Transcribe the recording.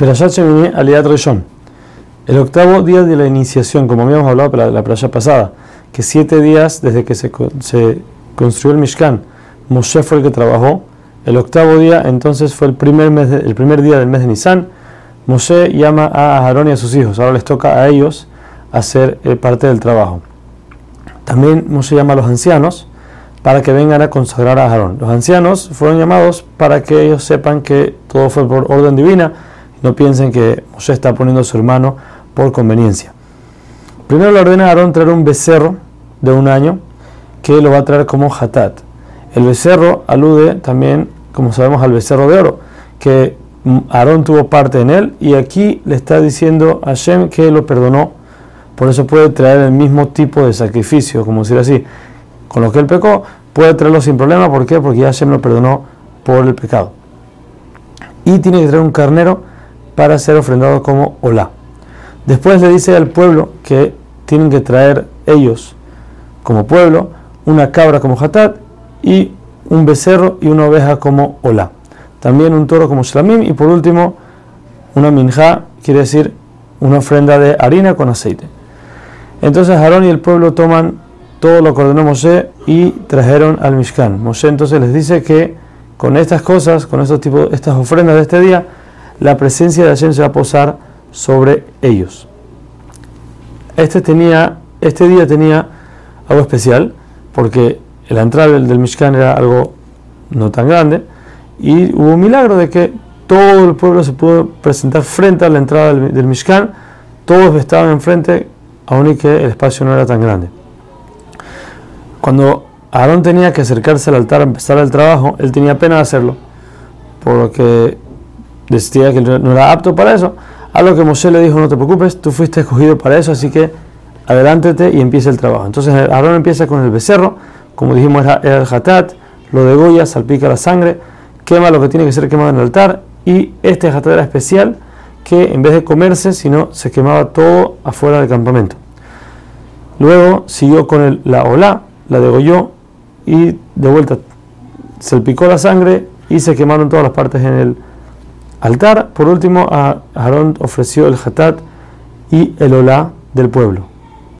Perashat Aliat Rishon. El octavo día de la iniciación, como habíamos hablado para la playa pasada, que siete días desde que se, se, construyó el Mishkan, Moshe fue el que trabajó. El octavo día entonces fue el primer, mes el primer día del mes de Nisan. Moshe llama a Aarón y a sus hijos. Ahora les toca a ellos hacer eh, parte del trabajo. También Moshe llama a los ancianos para que vengan a consagrar a Aarón. Los ancianos fueron llamados para que ellos sepan que todo fue por orden divina, no piensen que Moshe está poniendo a su hermano por conveniencia. Primero le ordena a Aarón traer un becerro de un año que lo va a traer como hatat. El becerro alude también, como sabemos, al becerro de oro, que Aarón tuvo parte en él y aquí le está diciendo a Hashem que lo perdonó, por eso puede traer el mismo tipo de sacrificio, como decir así, con lo que él pecó, puede traerlo sin problema, ¿por qué? Porque ya Hashem lo perdonó por el pecado. Y tiene que traer un carnero para ser ofrendado como hola. Después le dice al pueblo que tienen que traer ellos como pueblo una cabra como hatat y un becerro y una oveja como hola. También un toro como shlamim y por último una minja, quiere decir una ofrenda de harina con aceite. Entonces Aarón y el pueblo toman todo lo que ordenó Moshe y trajeron al Mishkan. Moshe entonces les dice que con estas cosas, con estos tipos, estas ofrendas de este día, la presencia de Hashem se va a posar sobre ellos. Este, tenía, este día tenía algo especial, porque la entrada del, Mishkan era algo no tan grande, y hubo un milagro de que todo el pueblo se pudo presentar frente a la entrada del, del Mishkan, todos estaban enfrente, aun y que el espacio no era tan grande. Cuando Aarón tenía que acercarse al altar a empezar el trabajo, él tenía pena de hacerlo, por lo que decía que no era apto para eso. A lo que Moshe le dijo, no te preocupes, tú fuiste escogido para eso, así que adelántate y empieza el trabajo. Entonces Aarón empieza con el becerro, como dijimos era, el hatat, lo degolla, salpica la sangre, quema lo que tiene que ser quemado en el altar, y este hatat era especial, que en vez de comerse, sino se quemaba todo afuera del campamento. Luego siguió con la olá, la degolló y de vuelta salpicó la sangre y se quemaron todas las partes en el altar. Por último, Aarón ofreció el hatat y el olá del pueblo.